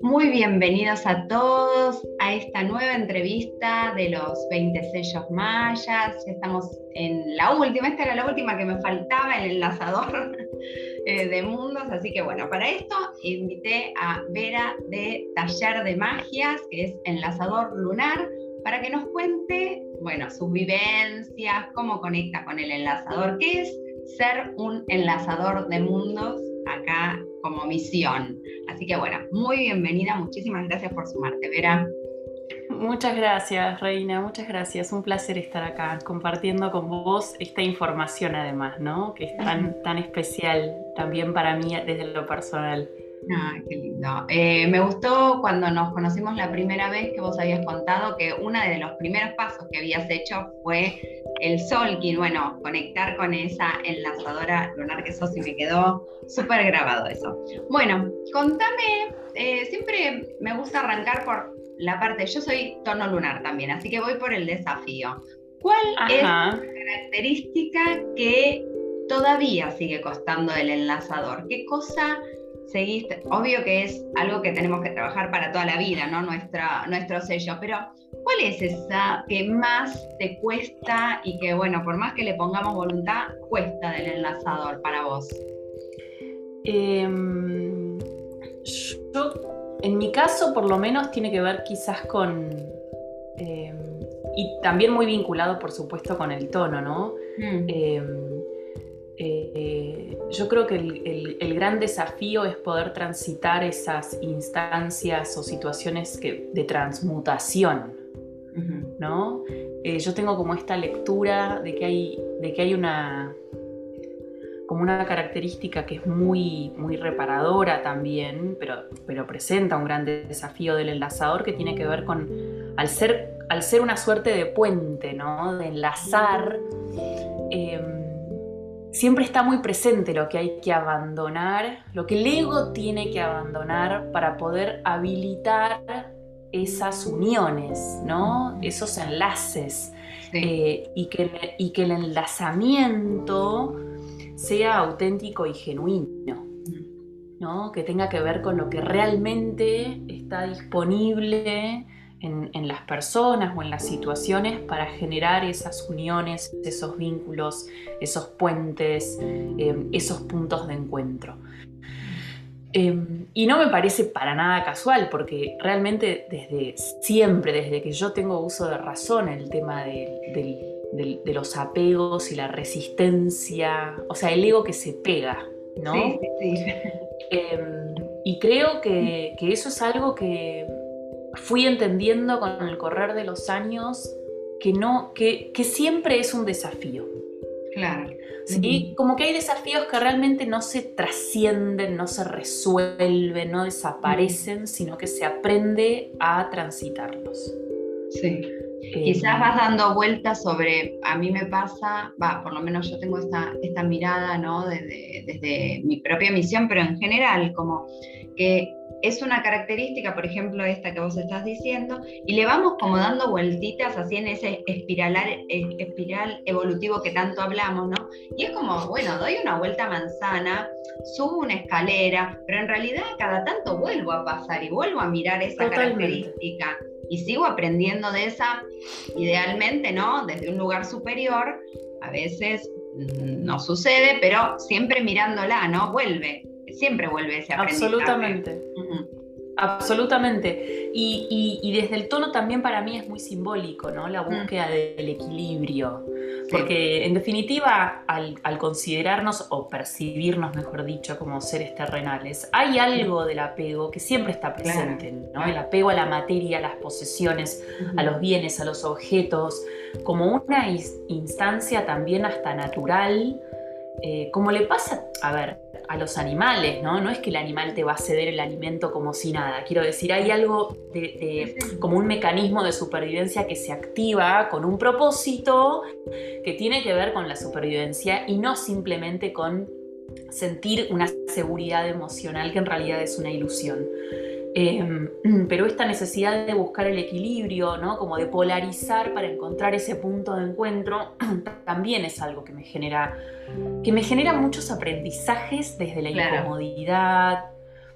Muy bienvenidos a todos a esta nueva entrevista de los 20 sellos mayas. Estamos en la última, esta era la última que me faltaba, el enlazador eh, de mundos. Así que bueno, para esto invité a Vera de Taller de Magias, que es enlazador lunar, para que nos cuente, bueno, sus vivencias, cómo conecta con el enlazador, qué es ser un enlazador de mundos acá como misión. Así que bueno, muy bienvenida, muchísimas gracias por sumarte, Vera. Muchas gracias, Reina, muchas gracias. Un placer estar acá compartiendo con vos esta información además, ¿no? Que es tan, tan especial también para mí desde lo personal. Ay, qué lindo. Eh, me gustó cuando nos conocimos la primera vez que vos habías contado que uno de los primeros pasos que habías hecho fue el Solkin, bueno, conectar con esa enlazadora lunar que sos y me quedó súper grabado eso. Bueno, contame, eh, siempre me gusta arrancar por la parte, yo soy tono lunar también, así que voy por el desafío. ¿Cuál es la característica que todavía sigue costando el enlazador? ¿Qué cosa seguiste? Obvio que es algo que tenemos que trabajar para toda la vida, ¿no? Nuestra, nuestro sello, pero ¿cuál es esa que más te cuesta y que, bueno, por más que le pongamos voluntad, cuesta del enlazador para vos? Em, yo en mi caso, por lo menos, tiene que ver quizás con... Em, y también muy vinculado, por supuesto, con el tono, ¿no? Mm. Em, eh, yo creo que el, gran desafío es poder transitar esas instancias o situaciones de transmutación, ¿no? Eh, yo tengo como esta lectura de que hay, de que hay una, como una característica que es muy, muy reparadora también, pero, pero presenta un gran desafío del enlazador que tiene que ver con, al ser, al ser una suerte de puente, ¿no? de enlazar, em, siempre está muy presente lo que hay que abandonar, lo que el ego tiene que abandonar para poder habilitar esas uniones, ¿no? esos enlaces. Eh, y, que, y que el enlazamiento sea auténtico y genuino, ¿no? que tenga que ver con lo que realmente está disponible en, las personas o en las situaciones para generar esas uniones, esos vínculos, esos puentes, em, esos puntos de encuentro. Em, y no me parece para nada casual, porque realmente desde siempre, desde que yo tengo uso de razón, el tema del de, los apegos y la resistencia, o sea, el ego que se pega, ¿no? Sí, sí, sí. Em, y creo que, eso es algo que fui entendiendo con el correr de los años, que, no, que, siempre es un desafío. Claro. ¿sí? Como que hay desafíos que realmente no se trascienden, no se resuelven, no desaparecen, sino que se aprende a transitarlos. Sí. Quizás vas dando vueltas sobre, a mí me pasa, va, por lo menos yo tengo esta, esta mirada, ¿no? Desde, desde mi propia misión, pero en general, como que es una característica, por ejemplo, esta que vos estás diciendo, y le vamos como dando vueltitas así en ese espiralar, eh, espiral evolutivo que tanto hablamos, ¿no? Y es como, bueno, doy una vuelta manzana, subo una escalera, pero en realidad cada tanto vuelvo a pasar y vuelvo a mirar esa característica y sigo aprendiendo de esa, idealmente, ¿no? Desde un lugar superior, a veces mm, no sucede, pero siempre mirándola, ¿no? Vuelve, siempre vuelve ese aprendizaje. Absolutamente. Absolutamente. Y, desde el tono también para mí es muy simbólico, ¿no? La búsqueda del equilibrio. Porque en definitiva, al, considerarnos o percibirnos, mejor dicho, como seres terrenales, hay algo del apego que siempre está presente, ¿no? El apego a la materia, a las posesiones, a los bienes, a los objetos, como una instancia también hasta natural, eh, como le pasa, a ver, a los animales, ¿no? No es que el animal te va a ceder el alimento como si nada. Quiero decir, hay algo de, como un mecanismo de supervivencia que se activa con un propósito que tiene que ver con la supervivencia y no simplemente con sentir una seguridad emocional que en realidad es una ilusión. Em, pero esta necesidad de buscar el equilibrio, ¿no? Como de polarizar para encontrar ese punto de encuentro, también es algo que me genera, que me genera muchos aprendizajes desde la incomodidad,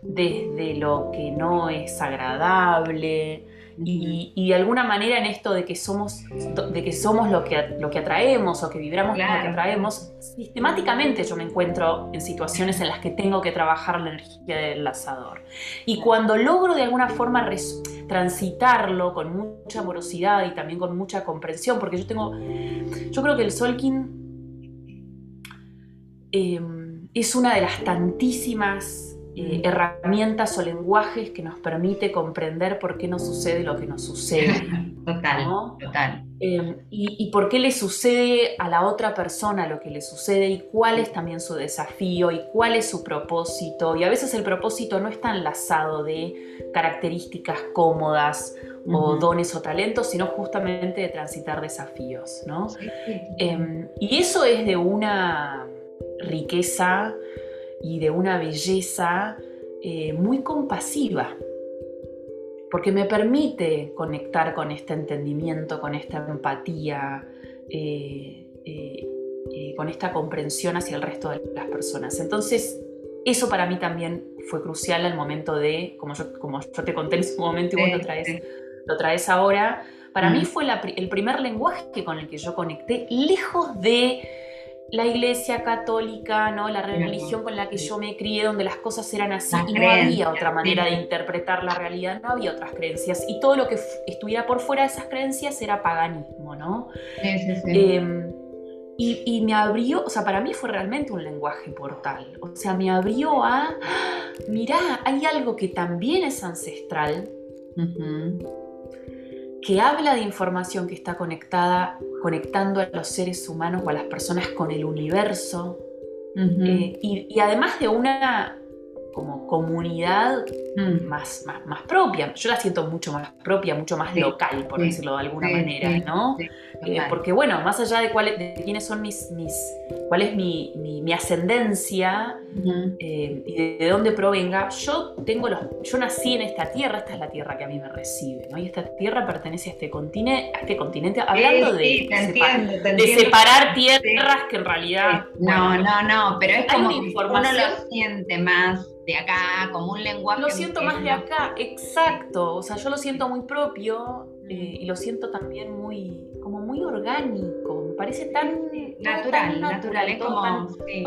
desde lo que no es agradable, y, de alguna manera en esto de que somos, de que somos lo, que, lo que atraemos o que vibramos lo que atraemos, sistemáticamente yo me encuentro en situaciones en las que tengo que trabajar la energía del lanzador. Y cuando logro de alguna forma transitarlo con mucha amorosidad y también con mucha comprensión, porque yo tengo, yo creo que el Solkin em, es una de las tantísimas eh, herramientas o lenguajes que nos permite comprender por qué nos sucede lo que nos sucede. total, total. Em, y, por qué le sucede a la otra persona lo que le sucede y cuál es también su desafío y cuál es su propósito. Y a veces el propósito no está enlazado de características cómodas o dones o talentos, sino justamente de transitar desafíos. ¿no? Em, y eso es de una riqueza y de una belleza eh, muy compasiva, porque me permite conectar con este entendimiento, con esta empatía, eh, eh, con esta comprensión hacia el resto de las personas. Entonces, eso para mí también fue crucial al momento de, como yo, como yo te conté en su momento y vos lo traes, lo traes ahora, para mí fue el primer lenguaje con el que yo conecté, lejos de la iglesia católica, ¿no? la religión con la que yo me crié, donde las cosas eran así y no había otra manera de interpretar la realidad, no había otras creencias. Y todo lo que estuviera por fuera de esas creencias era paganismo, ¿no? Sí, sí, sí. Em, y, me abrió, o sea, para mí fue realmente un lenguaje portal. O sea, me abrió a, mirá, hay algo que también es ancestral, que habla de información que está conectada, conectando a los seres humanos o a las personas con el universo, eh, y, además de una como comunidad mm. más, más, propia. Yo la siento mucho más propia, mucho más local, por decirlo de alguna manera, ¿no? Eh, porque bueno, más allá de, cuál, de quiénes son mis, mis cuál es mi, mi, ascendencia eh, y de, dónde provenga, yo tengo los, yo nací en esta tierra, esta es la tierra que a mí me recibe, ¿no? Y esta tierra pertenece a este continente, a este continente, hablando de, separar tierras que en realidad. no, no, no, pero es como uno lo siente más de acá, como un lenguaje. Lo siento más de acá, exacto. O sea, yo lo siento muy propio eh, y lo siento también muy, como muy orgánico. Me parece tan natural, natural, es como tan, sí,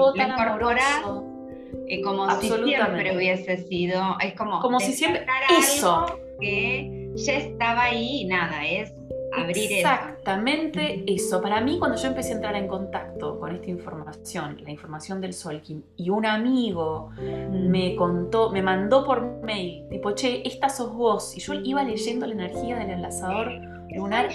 eh, como si siempre hubiese sido, es como, como si siempre eso que ya estaba ahí y nada, es abrir Exactamente eso. Para mí, cuando yo empecé a entrar en contacto con esta información, la información del Solkin, y un amigo mm. me contó, me mandó por mail, tipo, che, esta sos vos, y yo iba leyendo la energía del enlazador lunar,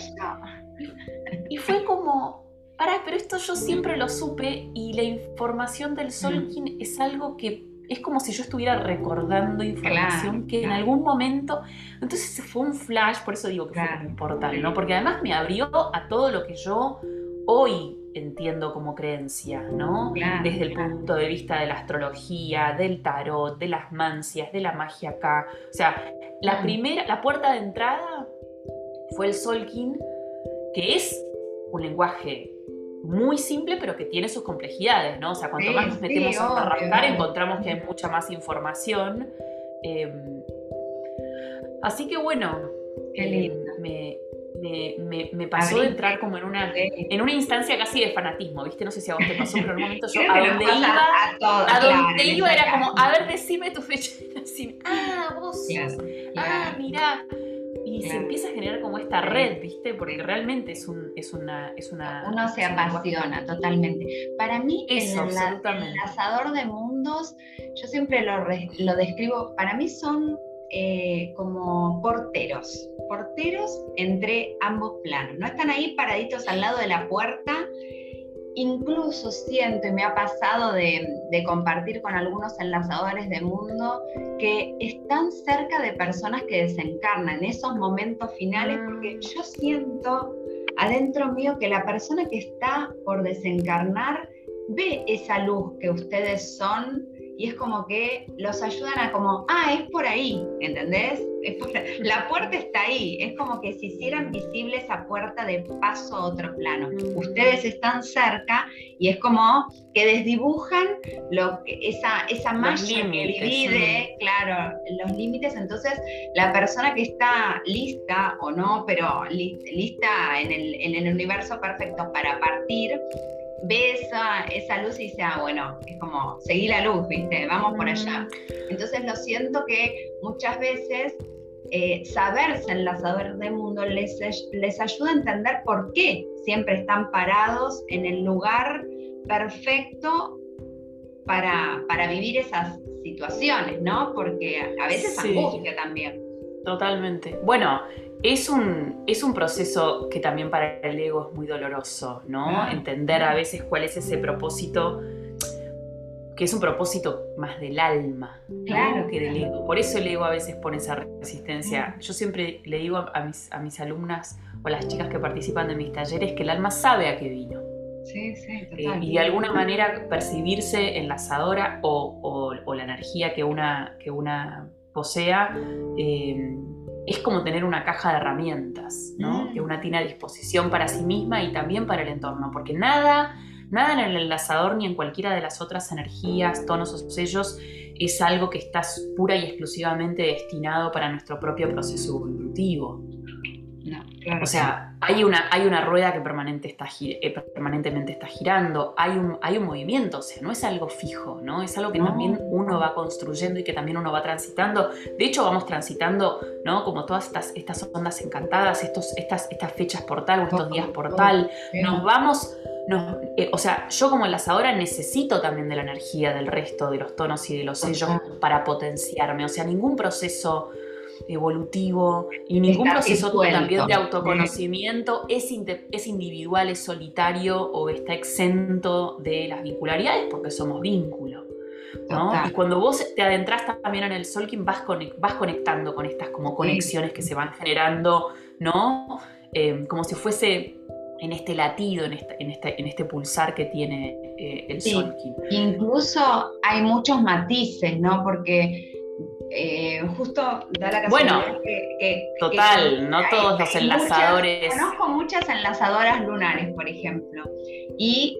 y fue como, para, pero esto yo siempre lo supe, y la información del Solkin es algo que es como si yo estuviera recordando información que en algún momento. Entonces fue un flash, por eso digo que fue muy importante, ¿no? Porque además me abrió a todo lo que yo hoy entiendo como creencia, ¿no? Desde el punto de vista de la astrología, del tarot, de las mancias, de la magia acá. O sea, la primera, la puerta de entrada fue el Solkin, que es un lenguaje muy simple, pero que tiene sus complejidades, ¿no? O sea, cuanto más nos metemos a arrancar, encontramos que hay mucha más información. Em, así que bueno, em, me, me, me, pasó de entrar como en una, en una instancia casi de fanatismo, ¿viste? No sé si a vos te pasó, pero en un momento yo a donde iba, a, donde iba era como, a ver, decime tu fecha de nacimiento. Ah, vos Ah, mirá y se empieza a generar como esta red, ¿viste? Porque realmente es, un, es, una, es una... Uno se apasiona totalmente. Para mí, el, enlazador de mundos, yo siempre lo, lo describo, para mí son eh, como porteros, porteros entre ambos planos. No están ahí paraditos al lado de la puerta incluso siento y me ha pasado de, compartir con algunos enlazadores de mundo que están cerca de personas que desencarnan en esos momentos finales, porque mm. yo siento adentro mío que la persona que está por desencarnar ve esa luz que ustedes son y es como que los ayudan a como, ah, es por ahí, ¿entendés? la puerta está ahí, es como que se hicieran visible esa puerta de paso a otro plano. Ustedes están cerca y es como que desdibujan lo que, esa, esa malla que divide, claro, los límites. Entonces, la persona que está lista o no, pero lista en el, en el universo perfecto para partir, ve esa, esa luz y dice, ah, bueno, es como, seguí la luz, ¿viste? Vamos por allá. Entonces lo siento que muchas veces eh, saberse enlazadores de mundo les, les ayuda a entender por qué siempre están parados en el lugar perfecto para, para vivir esas situaciones, ¿no? Porque a veces angustia también. Totalmente. Bueno, es un, es un proceso que también para el ego es muy doloroso, ¿no? Entender a veces cuál es ese propósito, que es un propósito más del alma, claro, que del ego. Por eso el ego a veces pone esa resistencia. Yo siempre le digo a mis, a mis alumnas o a las chicas que participan de mis talleres que el alma sabe a qué vino. Sí, sí, eh, y de alguna manera percibirse enlazadora o, o, o la energía que una, que una posea. Eh, es como tener una caja de herramientas, ¿no? Que una tiene a disposición para sí misma y también para el entorno, porque nada, nada en el enlazador ni en cualquiera de las otras energías, tonos o sellos es algo que está pura y exclusivamente destinado para nuestro propio proceso evolutivo. O sea, hay una, hay una rueda que permanente está, eh, permanentemente está girando, hay un, hay un movimiento, o sea, no es algo fijo, ¿no? Es algo que también uno va construyendo y que también uno va transitando. De hecho, vamos transitando, ¿no? Como todas estas, estas ondas encantadas, estos, estas, estas fechas portal o estos días portal. Nos vamos... Eh, o sea, yo como enlazadora necesito también de la energía del resto de los tonos y de los sellos para potenciarme. O sea, ningún proceso evolutivo y ningún proceso también de autoconocimiento es, es individual, es solitario o está exento de las vincularidades porque somos vínculo. Y cuando vos te adentras también en el Solkin vas, vas conectando con estas como conexiones que se van generando, ¿no? Eh, como si fuese en este latido, en este, en este, en este pulsar que tiene eh, el Solkin. Incluso hay muchos matices, ¿no? Porque eh, justo da la casualidad bueno, que, total, no todos los enlazadores. conozco muchas enlazadoras lunares, por ejemplo, y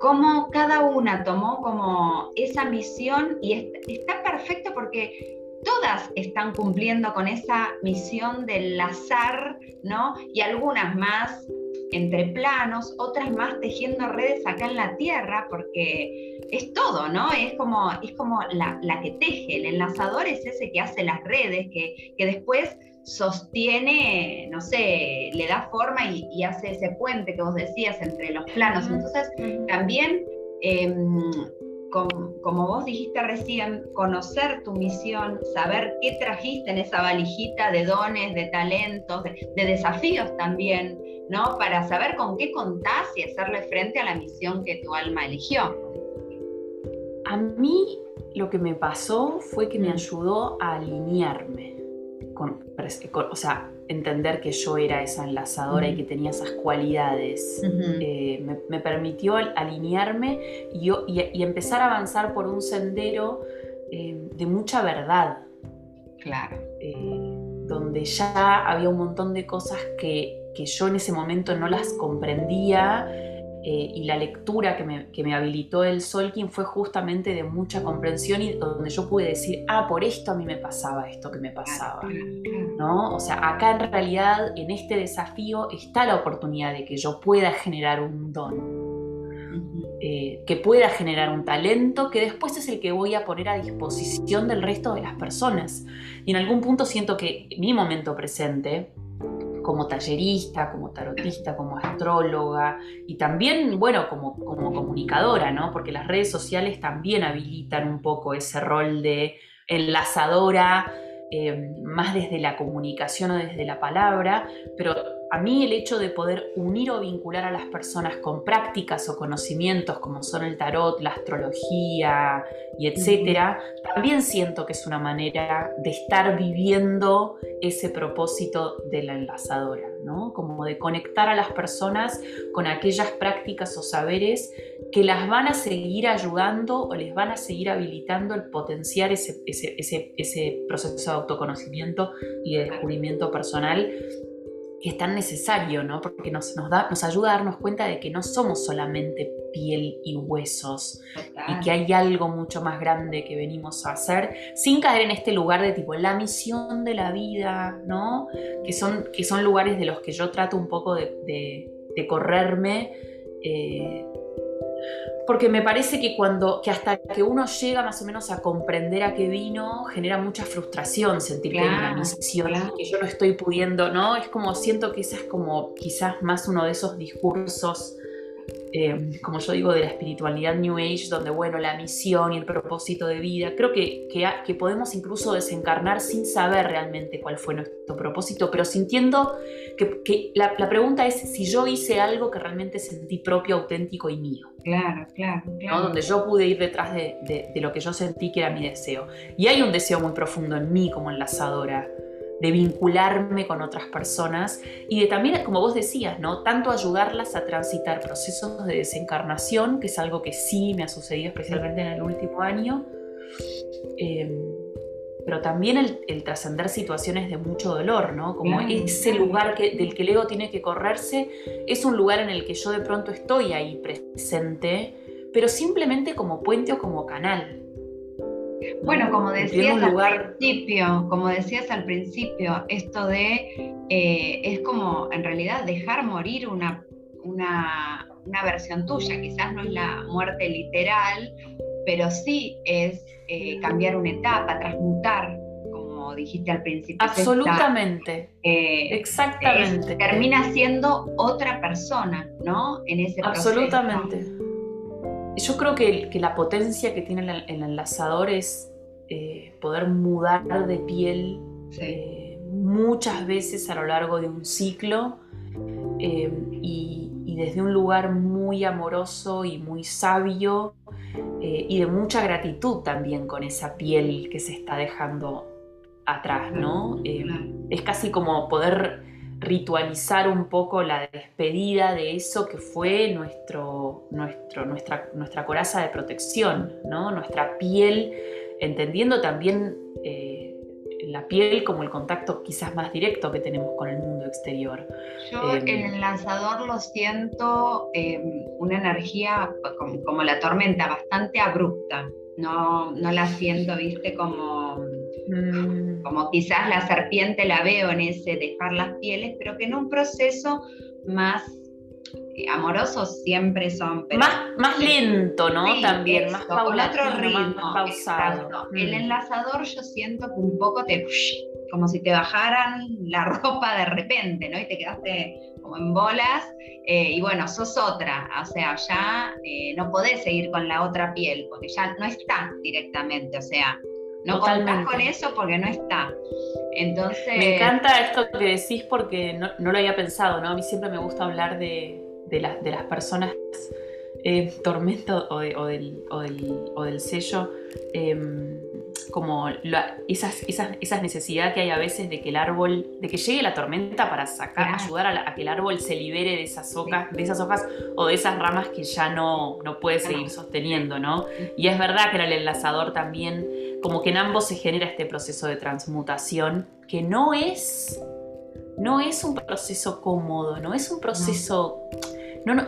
cómo cada una tomó como esa misión y está perfecto porque todas están cumpliendo con esa misión de enlazar, ¿no? Y algunas más entre planos, otras más tejiendo redes acá en la tierra, porque es todo, ¿no? Es como, es como la, que teje, el enlazador es ese que hace las redes, que, después sostiene, no sé, le da forma y, hace ese puente que vos decías entre los planos. Entonces, también em, como, vos dijiste recién, conocer tu misión, saber qué trajiste en esa valijita de dones, de talentos, de, desafíos también, ¿no? Para saber con qué contás y hacerle frente a la misión que tu alma eligió. A mí lo que me pasó fue que me mm. ayudó a alinearme con, o sea, entender que yo era esa enlazadora y que tenía esas cualidades. Eh, me, permitió alinearme y, y, empezar a avanzar por un sendero eh, de mucha verdad. Claro. Eh, donde ya había un montón de cosas que, que yo en ese momento no las comprendía eh, y la lectura que me, habilitó el Solkin fue justamente de mucha comprensión y donde yo pude decir, ah, por esto a mí me pasaba esto que me pasaba. ¿No? O sea, acá en realidad, en este desafío, está la oportunidad de que yo pueda generar un don. Eh, que pueda generar un talento que después es el que voy a poner a disposición del resto de las personas. Y en algún punto siento que mi momento presente, como tallerista, como tarotista, como astróloga y también, bueno, como, como comunicadora, ¿no? Porque las redes sociales también habilitan un poco ese rol de enlazadora, eh, más desde la comunicación o desde la palabra, pero a mí el hecho de poder unir o vincular a las personas con prácticas o conocimientos como son el tarot, la astrología y etcétera, también siento que es una manera de estar viviendo ese propósito de la enlazadora, ¿no? Como de conectar a las personas con aquellas prácticas o saberes que las van a seguir ayudando o les van a seguir habilitando el potenciar ese, ese proceso de autoconocimiento y de descubrimiento personal que es tan necesario, ¿no? Porque nos, nos, da, nos ayuda a darnos cuenta de que no somos solamente piel y huesos y que hay algo mucho más grande que venimos a hacer sin caer en este lugar de tipo la misión de la vida, ¿no? Que son, que son lugares de los que yo trato un poco de, de, correrme. Eh, porque me parece que cuando que hasta que uno llega más o menos a comprender a qué vino genera mucha frustración sentir que hay una misión que yo no estoy pudiendo no es como siento que esa es como quizás más uno de esos discursos eh, como yo digo, de la espiritualidad New Age, donde, bueno, la misión y el propósito de vida, creo que, que, podemos incluso desencarnar sin saber realmente cuál fue nuestro propósito, pero sintiendo que, la, pregunta es si yo hice algo que realmente sentí propio, auténtico y mío. Claro, claro. claro. Donde yo pude ir detrás de, de lo que yo sentí que era mi deseo. Y hay un deseo muy profundo en mí como enlazadora de vincularme con otras personas y de también, como vos decías, ¿no? Tanto ayudarlas a transitar procesos de desencarnación, que es algo que sí me ha sucedido especialmente en el último año, em, pero también el, trascender situaciones de mucho dolor, ¿no? Como ese lugar que, del que el ego tiene que correrse, es un lugar en el que yo de pronto estoy ahí presente, pero simplemente como puente o como canal. Bueno, como decías al principio, como decías al principio, esto de eh, es como en realidad dejar morir una, una, versión tuya, quizás no es la muerte literal, pero sí es eh, cambiar una etapa, transmutar, como dijiste al principio. Absolutamente. Eh, Exactamente. termina siendo otra persona, ¿no? En ese proceso. Yo creo que, la potencia que tiene el, enlazador es eh, poder mudar de piel eh, muchas veces a lo largo de un ciclo eh, y, desde un lugar muy amoroso y muy sabio y de mucha gratitud también con esa piel que se está dejando atrás, ¿no? Es casi como poder ritualizar un poco la despedida de eso que fue nuestro, nuestro, nuestra, nuestra coraza de protección, ¿no? nuestra piel, entendiendo también eh, la piel como el contacto quizás más directo que tenemos con el mundo exterior. Yo em, en el lanzador lo siento em, una energía como, la tormenta, bastante abrupta. No, no la siento, viste, como Mm. Como quizás la serpiente la veo en ese dejar las pieles, pero que en un proceso más eh, amoroso siempre son. más, más lento, ¿no? También, más paulatro ritmo, pausado. El mm. enlazador yo siento que un poco te como si te bajaran la ropa de repente, ¿no? Y te quedaste como en bolas, eh, y bueno, sos otra, o sea, ya eh, no podés seguir con la otra piel, porque ya no está directamente, o sea, no contás con eso porque no está. Entonces. Me encanta esto que decís porque no, lo había pensado, ¿no? A mí siempre me gusta hablar de, de, de las personas eh, tormento o, del, o, del, sello. Em, como esas, esas, esas necesidades que hay a veces de que el árbol, de que llegue la tormenta para sacar, ayudar a, que el árbol se libere de esas hojas, de esas hojas o de esas ramas que ya no, no puede seguir sosteniendo, ¿no? Y es verdad que en el enlazador también, como que en ambos se genera este proceso de transmutación, que no es, no es un proceso cómodo, no es un proceso... No,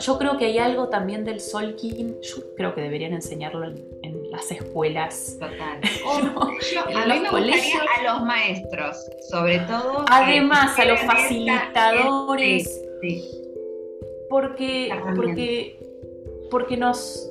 yo creo que hay algo también del Solkin, yo creo que deberían enseñarlo en, las escuelas. Total. a mí me gustaría a los maestros, sobre todo. Además, a los facilitadores. Sí, Porque, porque, porque nos,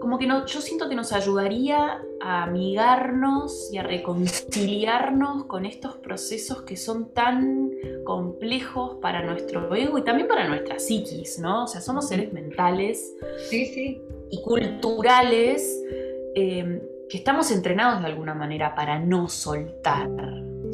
como que no, yo siento que nos ayudaría a amigarnos y a reconciliarnos con estos procesos que son tan complejos para nuestro ego y también para nuestra psiquis, ¿no? O sea, somos seres mentales y culturales em, que estamos entrenados de alguna manera para no soltar.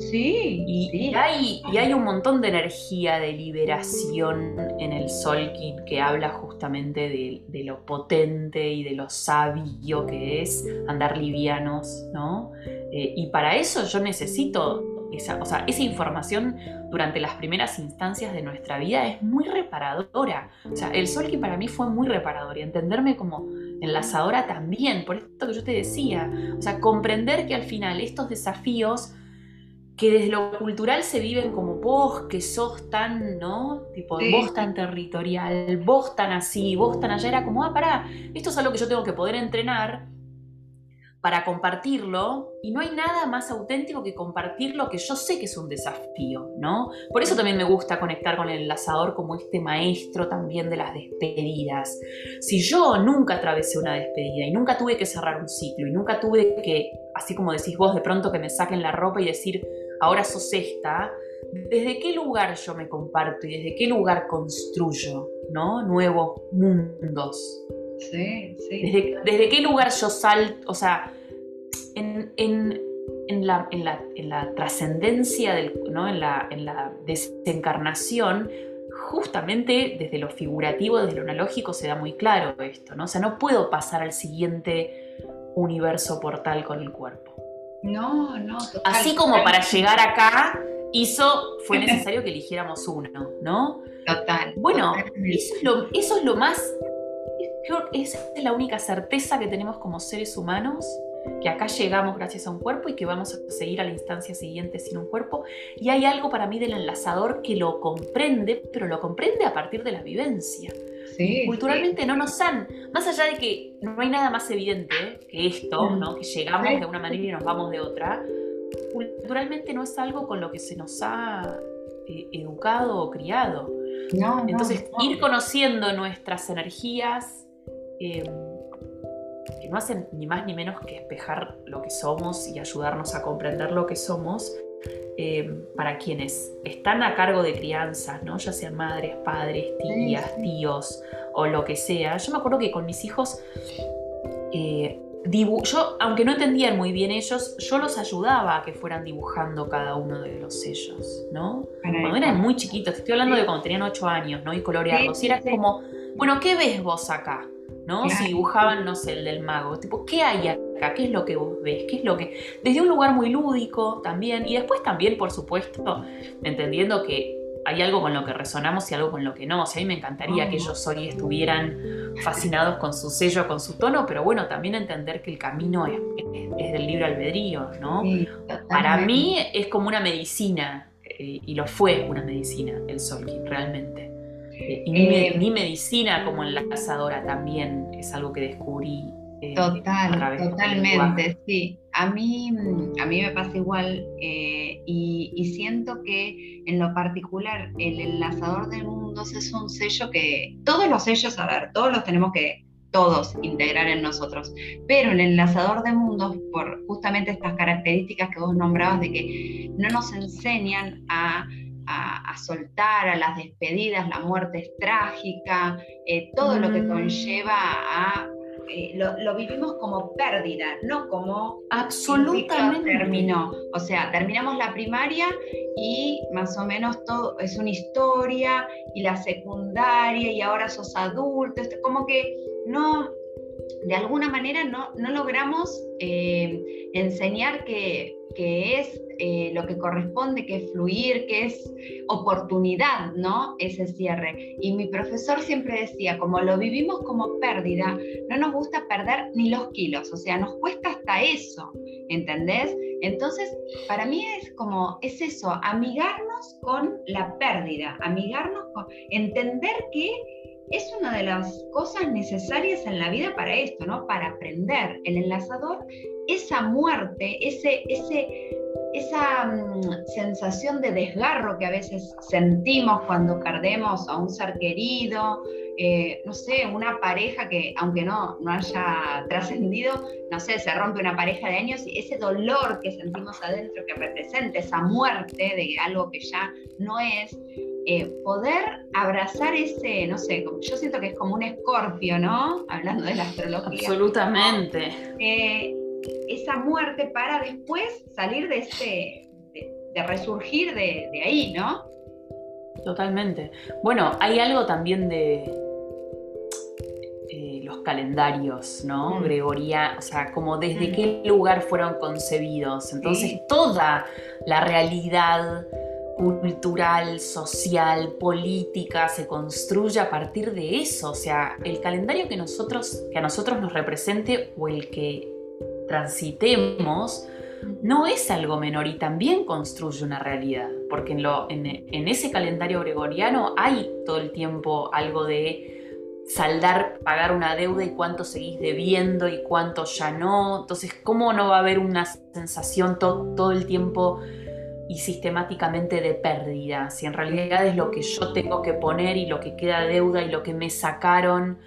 Sí, y, Hay, y hay un montón de energía de liberación en el Solkin que habla justamente de, lo potente y de lo sabio que es andar livianos, ¿no? Eh, y para eso yo necesito esa, o sea, esa información durante las primeras instancias de nuestra vida es muy reparadora. O sea, el Solkin para mí fue muy reparador y entenderme como enlazadora también, por esto que yo te decía. O sea, comprender que al final estos desafíos que desde lo cultural se viven como vos, que sos tan, ¿no? Tipo, vos tan territorial, vos tan así, vos tan allá, era como, ah, pará, esto es algo que yo tengo que poder entrenar para compartirlo y no hay nada más auténtico que compartir lo que yo sé que es un desafío, ¿no? Por eso también me gusta conectar con el enlazador como este maestro también de las despedidas. Si yo nunca atravesé una despedida y nunca tuve que cerrar un ciclo y nunca tuve que, así como decís vos, de pronto que me saquen la ropa y decir, ahora sos esta, ¿desde qué lugar yo me comparto y desde qué lugar construyo, ¿no? Nuevos mundos. Sí, sí. ¿Desde, qué lugar yo salto? O sea, en, la, en la, trascendencia, ¿no? en, la, en la desencarnación, justamente desde lo figurativo, desde lo analógico, se da muy claro esto, ¿no? O sea, no puedo pasar al siguiente universo portal con el cuerpo. No, no. Así como para llegar acá hizo, fue necesario que eligiéramos uno, ¿no? Total. Bueno, eso es, lo, eso es lo más esa es la única certeza que tenemos como seres humanos, que acá llegamos gracias a un cuerpo y que vamos a seguir a la instancia siguiente sin un cuerpo. Y hay algo para mí del enlazador que lo comprende, pero lo comprende a partir de la vivencia. Culturalmente no nos han, más allá de que no hay nada más evidente que esto, ¿no? que llegamos de una manera y nos vamos de otra, culturalmente no es algo con lo que se nos ha eh, educado o criado. Entonces, ir conociendo nuestras energías, Em, que no hacen ni más ni menos que espejar lo que somos y ayudarnos a comprender lo que somos, em, para quienes están a cargo de crianzas, ¿no? ya sean madres, padres, tías, tíos o lo que sea. Yo me acuerdo que con mis hijos, eh, yo, aunque no entendían muy bien ellos, yo los ayudaba a que fueran dibujando cada uno de los sellos, ¿no? Cuando eran muy chiquitos, estoy hablando de cuando tenían 8 años, ¿no? Y colorearlos. y era como, bueno, ¿qué ves vos acá? ¿No? Si dibujaban, no sé, el del mago, tipo, ¿qué hay acá? ¿Qué es lo que vos ves? ¿Qué es lo que...? Desde un lugar muy lúdico también, y después también, por supuesto, entendiendo que hay algo con lo que resonamos y algo con lo que no. O sea, a mí me encantaría que ellos hoy estuvieran fascinados con su sello, con su tono, pero bueno, también entender que el camino es, del libre albedrío, ¿no? Para mí es como una medicina, eh, y lo fue una medicina el Solkin, realmente. Eh, y eh, mi, medicina como enlazadora también es algo que descubrí. Eh, total, totalmente, sí. A mí, a mí me pasa igual y, siento que en lo particular el enlazador de mundos es un sello que todos los sellos, a ver, todos los tenemos que todos integrar en nosotros. Pero el enlazador de mundos, por justamente estas características que vos nombrabas de que no nos enseñan a a, soltar, a las despedidas, la muerte es trágica, eh, todo lo que mm. conlleva a... Eh, lo, vivimos como pérdida, no como absolutamente terminó. O sea, terminamos la primaria y más o menos todo es una historia y la secundaria y ahora sos adulto, como que no, de alguna manera no, no logramos eh, enseñar que, que es eh, lo que corresponde, que es fluir, que es oportunidad, ¿no? Ese cierre. Y mi profesor siempre decía, como lo vivimos como pérdida, no nos gusta perder ni los kilos, o sea, nos cuesta hasta eso, ¿entendés? Entonces, para mí es como, es eso, amigarnos con la pérdida, amigarnos con, entender que es una de las cosas necesarias en la vida para esto, ¿no? Para aprender. El enlazador, esa muerte, ese, ese, esa mm, sensación de desgarro que a veces sentimos cuando perdemos a un ser querido, eh, no sé, una pareja que aunque no, no haya trascendido, no sé, se rompe una pareja de años y ese dolor que sentimos adentro que representa esa muerte de algo que ya no es, eh, poder abrazar ese, no sé, yo siento que es como un escorpio, ¿no? Hablando de la astrología. Absolutamente. Eh, esa muerte para después salir de ese, resurgir de, ahí, ¿no? Totalmente. Bueno, hay algo también de eh, los calendarios, ¿no? Mm. Gregoria, o sea, como desde mm. qué lugar fueron concebidos. Entonces, toda la realidad cultural, social, política, se construye a partir de eso. O sea, el calendario que, nosotros, que a nosotros nos represente o el que transitemos no es algo menor y también construye una realidad, porque en, lo, en, en ese calendario gregoriano hay todo el tiempo algo de saldar, pagar una deuda y cuánto seguís debiendo y cuánto ya no. Entonces, ¿cómo no va a haber una sensación todo el tiempo y sistemáticamente de pérdida, si en realidad es lo que yo tengo que poner y lo que queda deuda y lo que me sacaron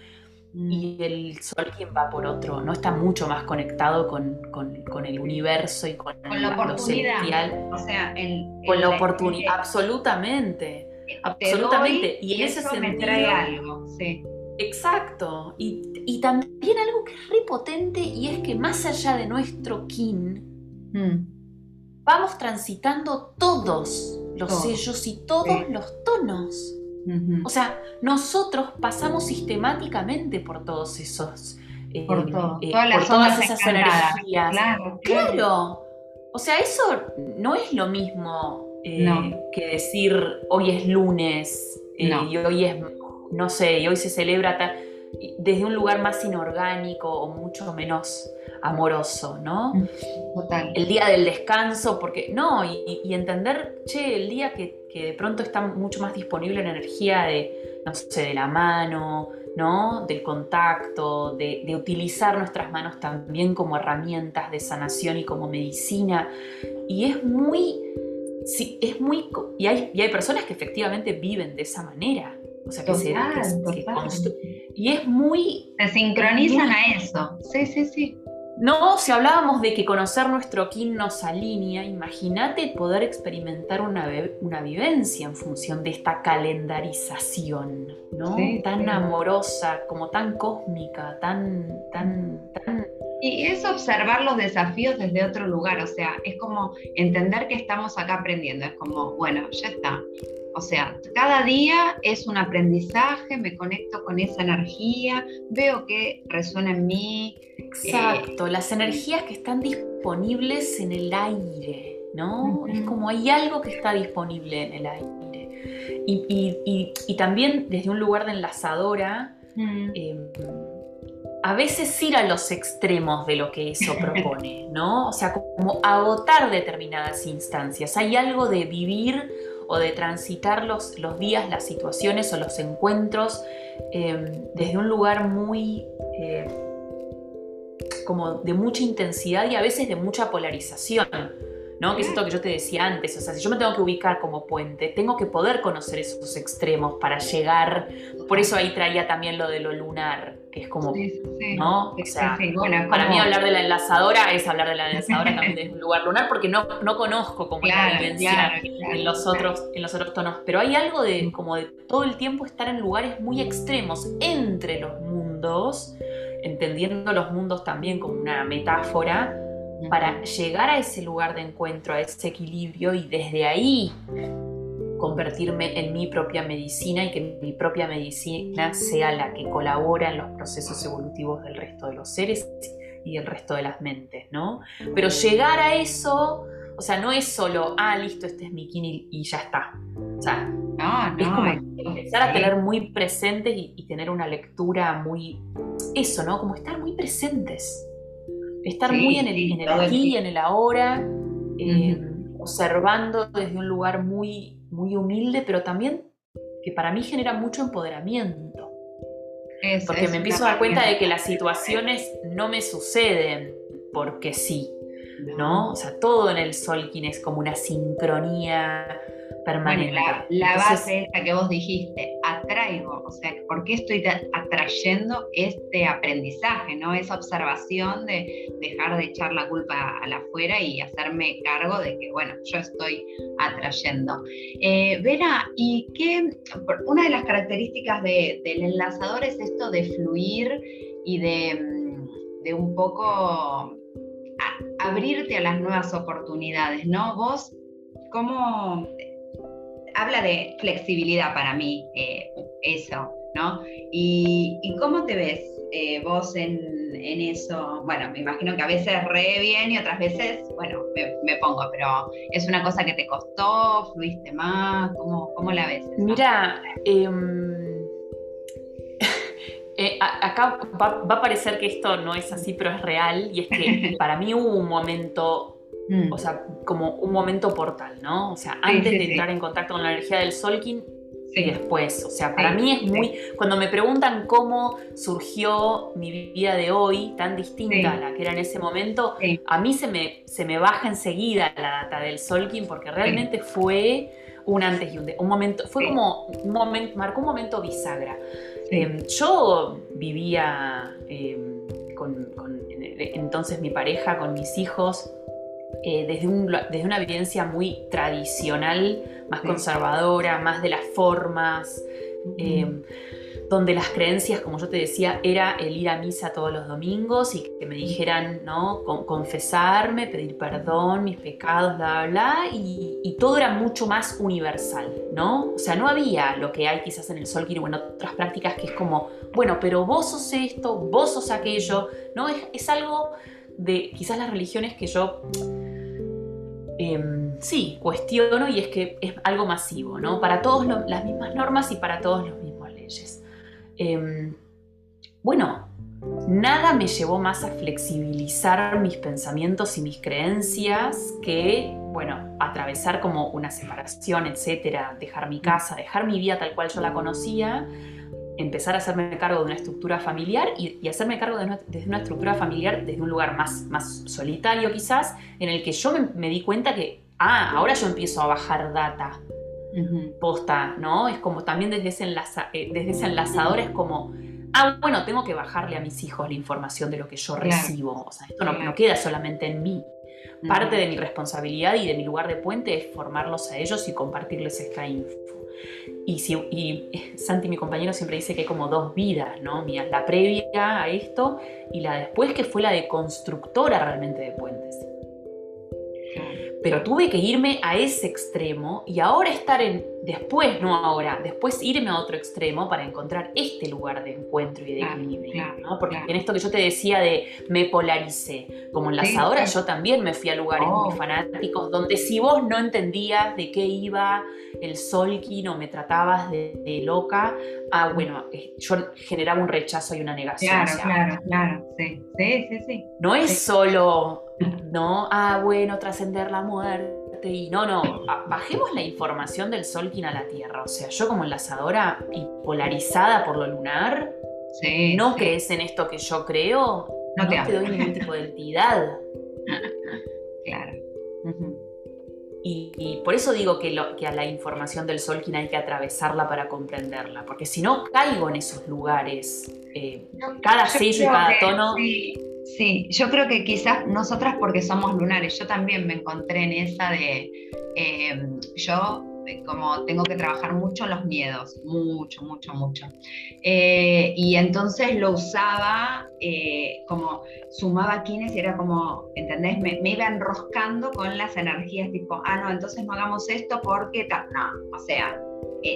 y el sol quien va por otro, ¿no? Está mucho más conectado con, el universo y con, la oportunidad. O sea, con la oportunidad, absolutamente. Absolutamente. y en ese sentido. Me trae algo, sí. Exacto. Y, también algo que es repotente y es que más allá de nuestro kin, mm vamos transitando todos los sellos y todos los tonos. O sea, nosotros pasamos sistemáticamente por todos esos. Eh, por, eh, todas esas energías. Claro, O sea, eso no es lo mismo eh, que decir hoy es lunes y hoy es, no sé, y hoy se celebra desde un lugar más inorgánico o mucho menos amoroso, ¿no? Total. El día del descanso, porque no, y, entender, che, el día que, de pronto está mucho más disponible la energía de, no sé, de la mano, ¿no? Del contacto, de, utilizar nuestras manos también como herramientas de sanación y como medicina. Y es muy, sí, es muy, y hay, y hay personas que efectivamente viven de esa manera. O sea, que, se, y es muy... Se sincronizan a eso. Sí, sí, sí. No, si hablábamos de que conocer nuestro kin nos alinea, imagínate poder experimentar una, una, vivencia en función de esta calendarización, ¿no? tan amorosa, como tan cósmica, tan, tan, tan... Y es observar los desafíos desde otro lugar, o sea, es como entender que estamos acá aprendiendo, es como, bueno, ya está, o sea, cada día es un aprendizaje, me conecto con esa energía, veo que resuena en mí. Exacto, las energías que están disponibles en el aire, ¿no? Es como hay algo que está disponible en el aire. Y, también desde un lugar de enlazadora, em, a veces ir a los extremos de lo que eso propone, ¿no? O sea, como agotar determinadas instancias. Hay algo de vivir o de transitar los, los días, las situaciones o los encuentros em, desde un lugar muy eh, como de mucha intensidad y a veces de mucha polarización. ¿no? Que es esto que yo te decía antes, o sea, si yo me tengo que ubicar como puente, tengo que poder conocer esos extremos para llegar, por eso ahí traía también lo de lo lunar, es como, ¿no? O sea, para mí hablar de la enlazadora es hablar de la enlazadora también desde un lugar lunar, porque no, no conozco como la vivencia en, los otros, en los otros tonos, pero hay algo de como de todo el tiempo estar en lugares muy extremos entre los mundos, entendiendo los mundos también como una metáfora, para llegar a ese lugar de encuentro, a ese equilibrio y desde ahí convertirme en mi propia medicina y que mi propia medicina sea la que colabora en los procesos evolutivos del resto de los seres y del resto de las mentes, ¿no? Pero llegar a eso, o sea, no es solo, ah, listo, este es mi kin y, ya está. O sea, es como empezar a tener muy presentes y tener una lectura muy, eso, ¿no? Como estar muy presentes Estar muy en el, aquí y en el ahora, eh, observando desde un lugar muy, muy humilde, pero también que para mí genera mucho empoderamiento. porque me empiezo a dar cuenta de que las situaciones no me suceden porque sí, ¿no? O sea, todo en el Solkin es como una sincronía, permanente. la, base esa que vos dijiste, atraigo, o sea, ¿por qué estoy atrayendo este aprendizaje, no? Esa observación de dejar de echar la culpa a la afuera y hacerme cargo de que, bueno, yo estoy atrayendo. Eh, Vera, ¿y qué? Una de las características del enlazador es esto de fluir y de, mm, de un poco abrirte a las nuevas oportunidades, ¿no? Vos cómo habla de flexibilidad para mí, eh, eso, ¿no? Y, cómo te ves eh, vos en, eso? Bueno, me imagino que a veces re bien y otras veces, bueno, me, pongo, pero ¿es una cosa que te costó? ¿Fluiste más? ¿Cómo, cómo la ves? Mira, em, eh, acá va, va, a parecer que esto no es así, pero es real, y es que para mí hubo un momento Mm. O sea, como un momento portal, ¿no? O sea, antes de entrar en contacto con la energía del Solkin y después. O sea, para mí es muy. Cuando me preguntan cómo surgió mi vida de hoy, tan distinta a la que era en ese momento, a mí se me, se me baja enseguida la data del Solkin porque realmente fue un antes y un, un momento. Fue como un momento, marcó un momento bisagra. Em, yo vivía em, con, con entonces mi pareja, con mis hijos eh, desde, desde, una evidencia muy tradicional, más conservadora, más de las formas, em, donde las creencias, como yo te decía, era el ir a misa todos los domingos y que me dijeran, ¿no? confesarme, pedir perdón, mis pecados, bla, bla, y, y, todo era mucho más universal, ¿no? O sea, no había lo que hay quizás en el Solkin o en otras prácticas que es como, bueno, pero vos sos esto, vos sos aquello, ¿no? Es, es algo de quizás las religiones que yo Em, sí, cuestiono y es que es algo masivo, ¿no? Para todos las mismas normas y para todos los mismos leyes. Em, bueno, nada me llevó más a flexibilizar mis pensamientos y mis creencias que, bueno, atravesar como una separación, etcétera, dejar mi casa, dejar mi vida tal cual yo la conocía empezar a hacerme cargo de una estructura familiar y, hacerme cargo de una, desde una estructura familiar desde un lugar más, más solitario quizás, en el que yo me, di cuenta que, ah, ahora yo empiezo a bajar data. Posta, ¿no? Es como también desde ese, eh, desde ese enlazador es como, ah, bueno, tengo que bajarle a mis hijos la información de lo que yo recibo. O sea, esto no, no queda solamente en mí. Parte de mi responsabilidad y de mi lugar de puente es formarlos a ellos y compartirles esta info. Y, si, y Santi, mi compañero, siempre dice que hay como dos vidas, ¿no? Mía, la previa a esto y la después, que fue la de constructora realmente de puentes. Pero tuve que irme a ese extremo y ahora estar en, después, no ahora, después irme a otro extremo para encontrar este lugar de encuentro y de equilibrio. ¿no? Porque en esto que yo te decía de me polaricé, como enlazadora, yo también me fui a lugares muy oh. fanáticos donde si vos no entendías de qué iba el Solkin o me tratabas de, loca, ah, bueno, eh, yo generaba un rechazo y una negación. Claro, claro, claro, sí, sí, sí. sí. No es solo ¿no? Ah, bueno, trascender la muerte y no, no, bajemos la información del Solkin a la Tierra. O sea, yo como enlazadora y polarizada por lo lunar, no crees en esto que yo creo, no, te, doy ningún tipo de entidad. claro. Y, por eso digo que, que, a la información del Solkin hay que atravesarla para comprenderla, porque si no caigo en esos lugares, eh, cada sello y cada tono. Sí, yo creo que quizás nosotras porque somos lunares, yo también me encontré en esa de, em, yo eh, como tengo que trabajar mucho los miedos, mucho, mucho, mucho. Eh, y entonces lo usaba eh, como sumaba quienes y era como, ¿entendés? Me, iba enroscando con las energías tipo, ah, no, entonces no hagamos esto porque tal. No, o sea,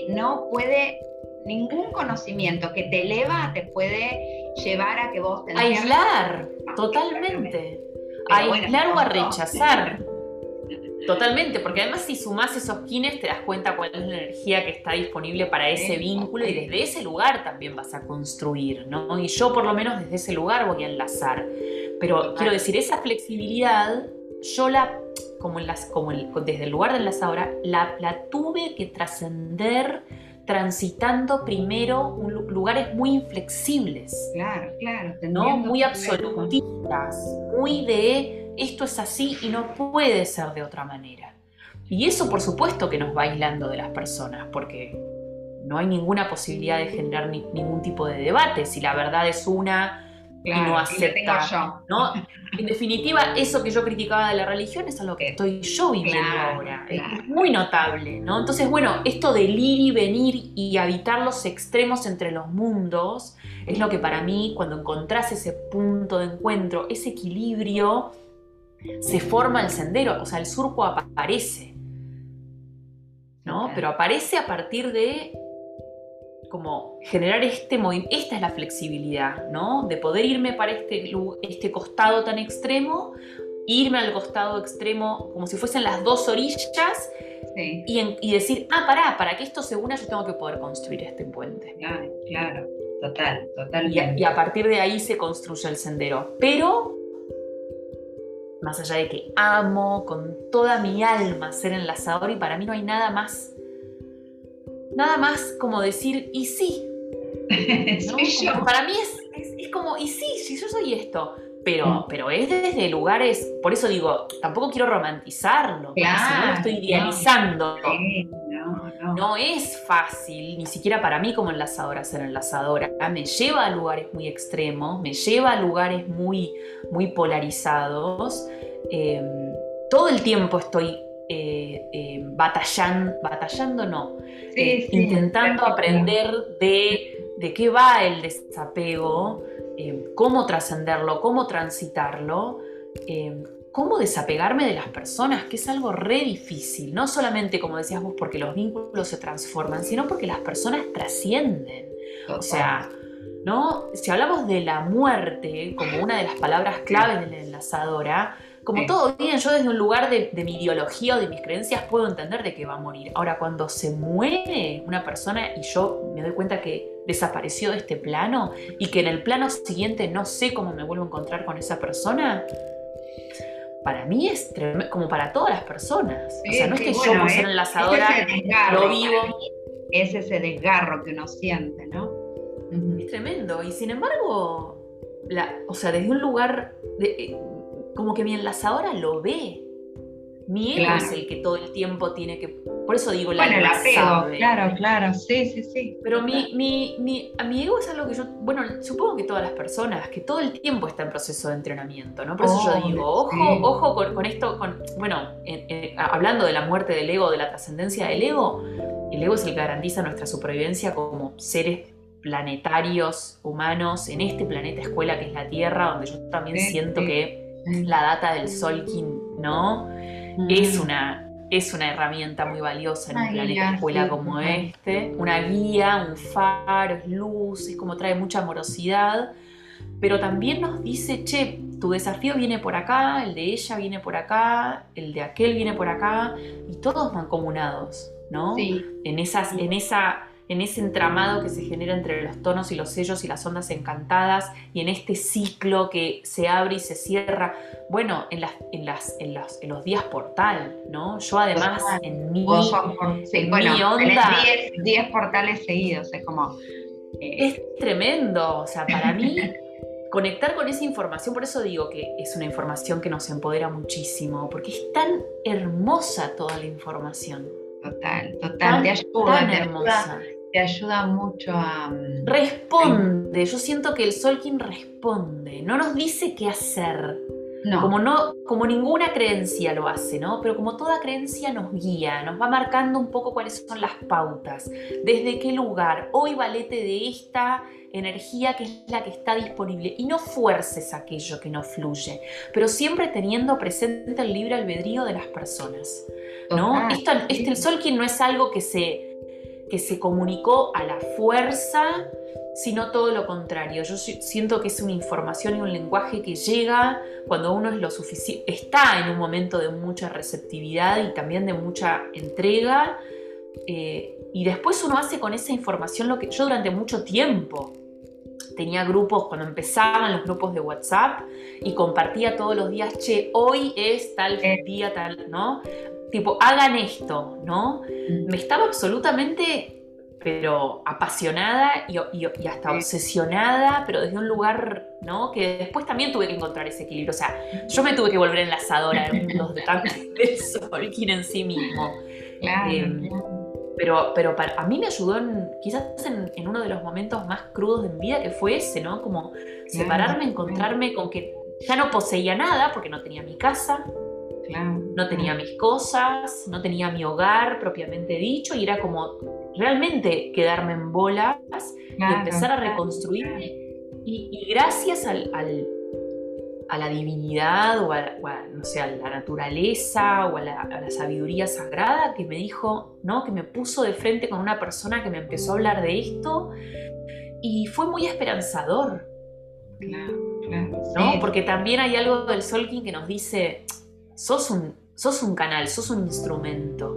no puede, ningún conocimiento que te eleva te puede llevar a que vos te Aislar. Totalmente. a aislar o a rechazar. Totalmente, porque además si sumás esos kines te das cuenta cuál es la energía que está disponible para ese vínculo y desde ese lugar también vas a construir, ¿no? Y yo por lo menos desde ese lugar voy a enlazar. Pero quiero decir, esa flexibilidad yo la, como, en las, como desde el lugar de enlazadora, la, la tuve que trascender transitando primero lugares muy inflexibles. Claro, claro. ¿no? Muy absolutistas, muy de esto es así y no puede ser de otra manera. Y eso por supuesto que nos va aislando de las personas, porque no hay ninguna posibilidad de generar ningún tipo de debate. Si la verdad es una, y no acepta. ¿no? En definitiva, eso que yo criticaba de la religión es algo que estoy yo viviendo ahora. Es muy notable, ¿no? Entonces, bueno, esto de ir y venir y habitar los extremos entre los mundos es lo que para mí, cuando encontrás ese punto de encuentro, ese equilibrio, se forma el sendero, o sea, el surco aparece. ¿no? Pero aparece a partir de como generar este movimiento, esta es la flexibilidad, ¿no? De poder irme para este, este costado tan extremo, irme al costado extremo como si fuesen las dos orillas y, decir, ah, pará, para que esto se una yo tengo que poder construir este puente. Claro, claro, total, total. Y, a partir de ahí se construye el sendero. Pero, más allá de que amo con toda mi alma ser enlazador y para mí no hay nada más nada más como decir, y sí. para mí es, como, y sí, si yo soy esto. Pero, mm. pero es desde lugares, por eso digo, tampoco quiero romantizarlo, claro, no lo estoy idealizando. No, no, es fácil, ni siquiera para mí como enlazadora ser enlazadora. Me lleva a lugares muy extremos, me lleva a lugares muy, muy polarizados. Em, todo el tiempo estoy eh, eh, batallando, batallando no, eh, intentando aprender de, de, qué va el desapego, cómo trascenderlo, cómo transitarlo, cómo desapegarme de las personas, que es algo re difícil, no solamente como decías vos, porque los vínculos se transforman, sino porque las personas trascienden. O sea, ¿no? Si hablamos de la muerte como una de las palabras claves de la enlazadora, como todo bien, yo desde un lugar de, mi ideología o de mis creencias puedo entender de que va a morir. Ahora, cuando se muere una persona y yo me doy cuenta que desapareció de este plano y que en el plano siguiente no sé cómo me vuelvo a encontrar con esa persona, para mí es como para todas las personas. o sea, no es que yo por ser enlazadora lo vivo. Es ese desgarro que uno siente, ¿no? Es tremendo. Y sin embargo, o sea, desde un lugar de, eh, como que mi enlazadora lo ve. Mi ego es el que todo el tiempo tiene que. Por eso digo la Bueno, el apego, claro, claro, sí, sí, sí. Pero mi, mi, mi, a mi ego es algo que yo. Bueno, supongo que todas las personas, que todo el tiempo está en proceso de entrenamiento, ¿no? Por eso yo digo, ojo, ojo con, esto, con. Bueno, hablando de la muerte del ego, de la trascendencia del ego, el ego es el que garantiza nuestra supervivencia como seres planetarios, humanos, en este planeta escuela que es la Tierra, donde yo también siento que la data del Solkin, ¿no? Es, una, es una herramienta muy valiosa en un planeta escuela como este. Una guía, un faro, es luz, es como trae mucha amorosidad. Pero también nos dice, che, tu desafío viene por acá, el de ella viene por acá, el de aquel viene por acá, y todos mancomunados, ¿no? Sí. En, esas, en esa en ese entramado que se genera entre los tonos y los sellos y las ondas encantadas y en este ciclo que se abre y se cierra, bueno, en, las, en, las, en, los días portal, ¿no? Yo además en mi, en mi onda... 10 portales seguidos, es como... Eh, es tremendo, o sea, para mí... conectar con esa información, por eso digo que es una información que nos empodera muchísimo, porque es tan hermosa toda la información. Total, total, te ayuda, hermosa te ayuda mucho a... Mm, responde, yo siento que el Solkin responde, no nos dice qué hacer. No. Como, no, como ninguna creencia lo hace, ¿no? Pero como toda creencia nos guía, nos va marcando un poco cuáles son las pautas, desde qué lugar, hoy valete de esta energía que es la que está disponible y no fuerces aquello que no fluye, pero siempre teniendo presente el libre albedrío de las personas, ¿no? Esto, este, el Solkin no es algo que se que se comunicó a la fuerza, sino todo lo contrario. Yo siento que es una información y un lenguaje que llega cuando uno es lo está en un momento de mucha receptividad y también de mucha entrega. Eh, y después uno hace con esa información lo que yo durante mucho tiempo tenía grupos, cuando empezaban los grupos de WhatsApp y compartía todos los días, che, hoy es tal día, tal, ¿no? Tipo, hagan esto, ¿no? Mm. Me estaba absolutamente, pero apasionada y, hasta obsesionada, pero desde un lugar, ¿no? Que después también tuve que encontrar ese equilibrio. O sea, yo me tuve que volver enlazadora en mundos de tanto de Solkin en sí mismo. Claro, em, Pero, pero para, a mí me ayudó en, quizás en, uno de los momentos más crudos de mi vida, que fue ese, ¿no? Como separarme, encontrarme con que ya no poseía nada porque no tenía mi casa, no tenía mis cosas, no tenía mi hogar propiamente dicho y era como realmente quedarme en bolas y empezar a reconstruirme. Y, gracias al, a la divinidad o a, no sé, a la naturaleza o a la, sabiduría sagrada que me dijo, ¿no? Que me puso de frente con una persona que me empezó a hablar de esto y fue muy esperanzador. Claro, claro. ¿no? Porque también hay algo del Solking que nos dice, sos un, sos un canal, sos un instrumento.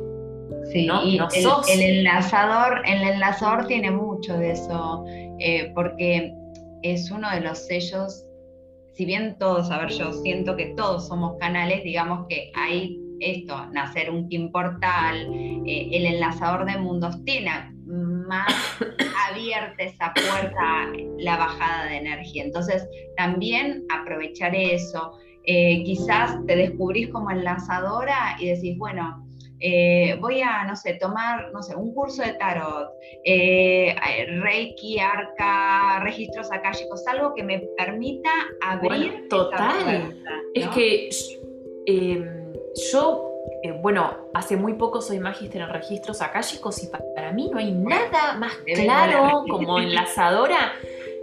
Sí, y el, enlazador, el enlazador tiene mucho de eso, eh, porque es uno de los sellos si bien todos, a ver, yo siento que todos somos canales, digamos que hay esto, nacer un Kim Portal, eh, el enlazador de mundos, tiene más abierta esa puerta, la bajada de energía. Entonces, también aprovechar eso. Eh, quizás te descubrís como enlazadora y decís, bueno, eh, voy a, no sé, tomar, no sé, un curso de tarot, eh, Reiki, Arca, registros akáshicos, algo que me permita abrir. total. Es que em, yo, bueno, hace muy poco soy magíster en registros akáshicos y para mí no hay nada más claro como enlazadora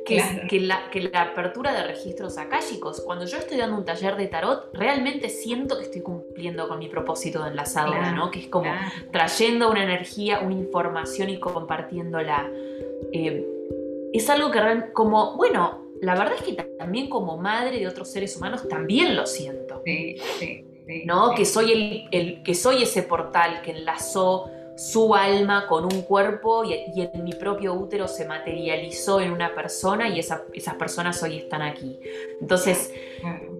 que, la, que la apertura de registros akáshicos. Cuando yo estoy dando un taller de tarot, realmente siento que estoy cumpliendo con mi propósito de enlazadora, ¿no? Que es como trayendo una energía, una información y compartiéndola. Eh, es algo que como, bueno, la verdad es que también como madre de otros seres humanos también lo siento. Sí, sí, ¿No? Que soy el, el, que soy ese portal que enlazó su alma con un cuerpo y, en mi propio útero se materializó en una persona y esas personas hoy están aquí. Entonces,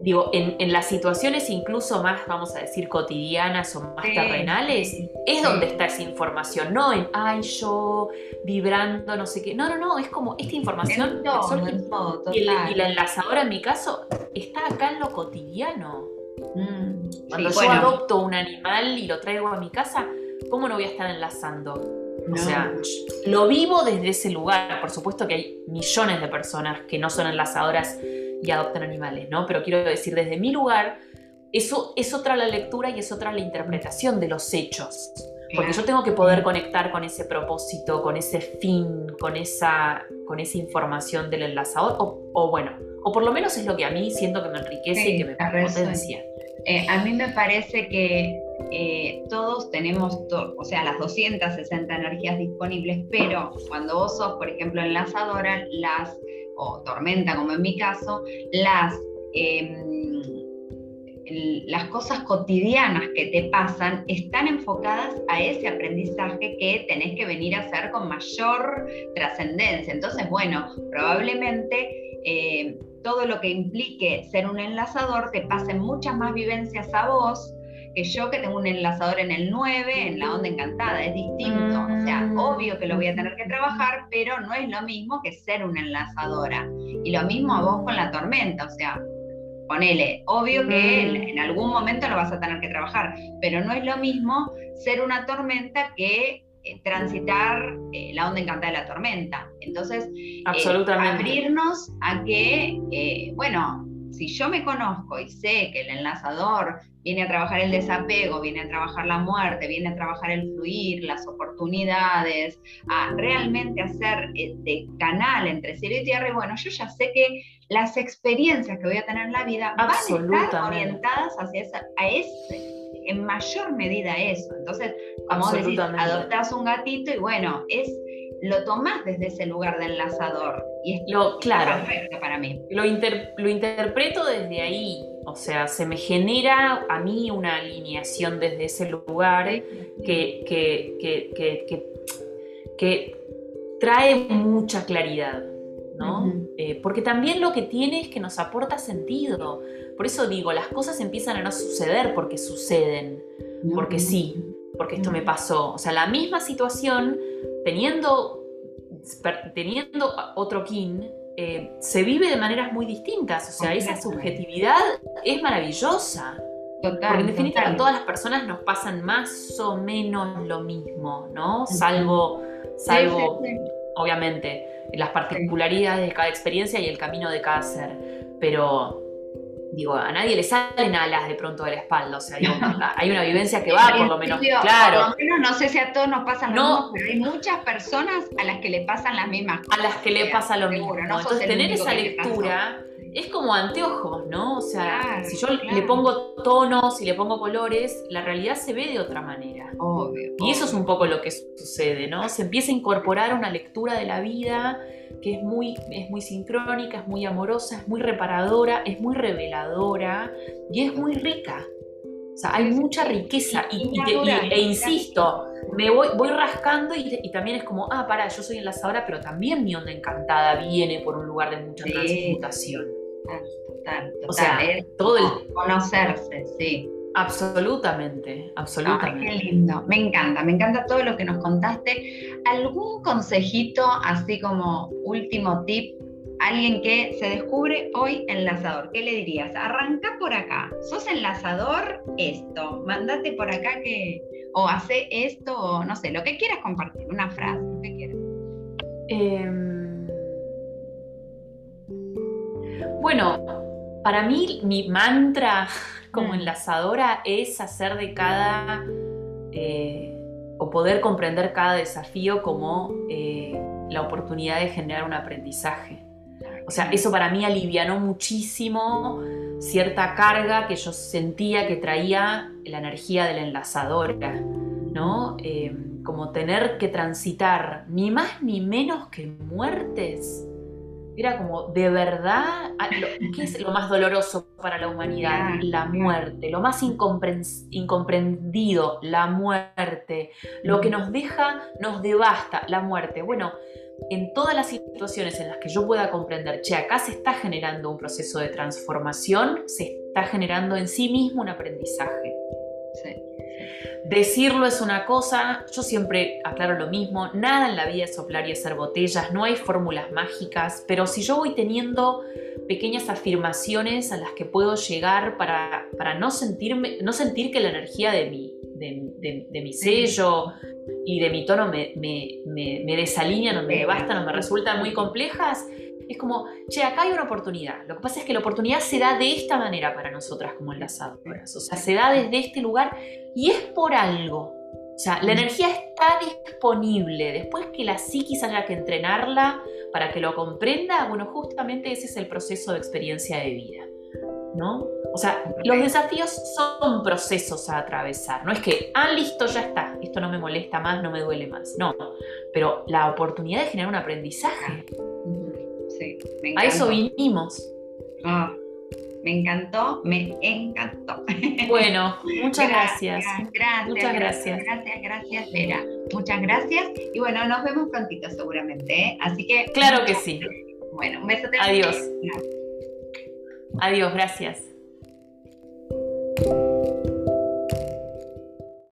digo, en, las situaciones incluso más, vamos a decir, cotidianas o más terrenales, es donde está esa información, no en, ay, yo vibrando, no sé qué. No, no, no, es como esta información. y, la enlazadora en mi caso está acá en lo cotidiano. Mm, Cuando yo adopto un animal y lo traigo a mi casa, ¿cómo no voy a estar enlazando? O sea, lo vivo desde ese lugar. Por supuesto que hay millones de personas que no son enlazadoras y adoptan animales, ¿no? Pero quiero decir, desde mi lugar, eso es otra la lectura y es otra la interpretación de los hechos. Porque yo tengo que poder conectar con ese propósito, con ese fin, con esa, con esa información del enlazador, o, bueno, o por lo menos es lo que a mí siento que me enriquece y que me potencia. Eh, a mí me parece que eh, todos tenemos, o sea, las 260 energías disponibles, pero cuando vos sos, por ejemplo, enlazadora, las, o tormenta, como en mi caso, las, em, las cosas cotidianas que te pasan están enfocadas a ese aprendizaje que tenés que venir a hacer con mayor trascendencia. Entonces, bueno, probablemente... Eh, todo lo que implique ser un enlazador te pasen muchas más vivencias a vos que yo que tengo un enlazador en el 9, en la onda encantada, es distinto. O sea, mm. obvio que lo voy a tener que trabajar, pero no es lo mismo que ser una enlazadora. Y lo mismo a vos con la tormenta, o sea, ponele, obvio que mm. en algún momento lo vas a tener que trabajar, pero no es lo mismo ser una tormenta que eh, transitar eh, la onda encantada de la tormenta. Entonces, eh, abrirnos a que, bueno, si yo me conozco y sé que el enlazador viene a trabajar el desapego, viene a trabajar la muerte, viene a trabajar el fluir, las oportunidades, a realmente hacer de canal entre cielo y tierra, y bueno, yo ya sé que las experiencias que voy a tener en la vida van a estar orientadas hacia esa, a ese en mayor medida eso. Entonces, como decís, adoptás un gatito y bueno, es lo tomás desde ese lugar de enlazador. Y es lo, claro, perfecto para mí. Lo, lo interpreto desde ahí. O sea, se me genera a mí una alineación desde ese lugar que, que, que, trae mucha claridad. ¿no? Eh, porque también lo que tiene es que nos aporta sentido. Por eso digo, las cosas empiezan a no suceder porque suceden, porque sí, porque esto me pasó. O sea, la misma situación, teniendo, teniendo otro kin, eh, se vive de maneras muy distintas. O sea, esa subjetividad es maravillosa. Total, Porque en definitiva a todas las personas nos pasan más o menos lo mismo, ¿no? Salvo, salvo obviamente, las particularidades de cada experiencia y el camino de cada ser. Pero digo, a nadie le salen alas de pronto de la espalda, o sea, hay una vivencia que va por lo menos, claro. Por lo menos no sé si a todos nos pasa lo mismo, pero hay muchas personas a las que le pasan las mismas cosas. A las que le pasa lo mismo. Entonces, tener esa lectura es como anteojos, ¿no? O sea, si yo le pongo tonos y le pongo colores, la realidad se ve de otra manera. Obvio, y eso es un poco lo que sucede, ¿no? Se empieza a incorporar una lectura de la vida que es muy, es muy sincrónica, es muy amorosa, es muy reparadora, es muy reveladora y es muy rica. O sea, hay mucha riqueza y, e insisto, me voy, voy rascando y, también es como, ah, para, yo soy enlazadora, pero también mi onda encantada viene por un lugar de mucha transmutación. Total, total, O sea, todo el... Conocerse, sí. Absolutamente, absolutamente. qué lindo, me encanta, me encanta todo lo que nos contaste. ¿Algún consejito, así como último tip alguien que se descubre hoy enlazador, ¿qué le dirías? Arranca por acá, sos enlazador, esto, mandate por acá que, o hace esto, o no sé, lo que quieras compartir, una frase, lo que quieras. Em, bueno, para mí mi mantra como mm. enlazadora es hacer de cada, eh, o poder comprender cada desafío como eh, la oportunidad de generar un aprendizaje. O sea, eso para mí alivianó muchísimo cierta carga que yo sentía que traía la energía de la enlazadora, ¿no? Eh, como tener que transitar ni más ni menos que muertes. Era como, de verdad, ah, ¿qué es lo más doloroso para la humanidad? La muerte, lo más incomprendido, la muerte. Lo que nos deja, nos devasta, la muerte. Bueno, en todas las situaciones en las que yo pueda comprender, che, acá se está generando un proceso de transformación, se está generando en sí mismo un aprendizaje. Decirlo es una cosa, yo siempre aclaro lo mismo, nada en la vida es soplar y hacer botellas, no hay fórmulas mágicas, pero si yo voy teniendo pequeñas afirmaciones a las que puedo llegar para, para no, sentirme, no sentir que la energía de mi, de, mi sello y de mi tono me, me, me, desalinean o me devastan o me resultan muy complejas, es como, che, acá hay una oportunidad. Lo que pasa es que la oportunidad se da de esta manera para nosotras como enlazadoras. O sea, se da desde este lugar y es por algo. O sea, la energía está disponible. Después que la psiquis haya que entrenarla para que lo comprenda, bueno, justamente ese es el proceso de experiencia de vida. ¿No? O sea, los desafíos son procesos a atravesar. No es que, ah, listo, ya está, esto no me molesta más, no me duele más. No, pero la oportunidad de generar un aprendizaje. Sí, me a eso vinimos. Ah, me encantó, me encantó. Bueno, muchas gracias. Gracias, muchas gracias. Gracias, gracias, Vera. Muchas gracias. Y bueno, nos vemos prontito seguramente. ¿eh? Así que. Claro que sí. Bueno, un beso. Adiós. Adiós, gracias.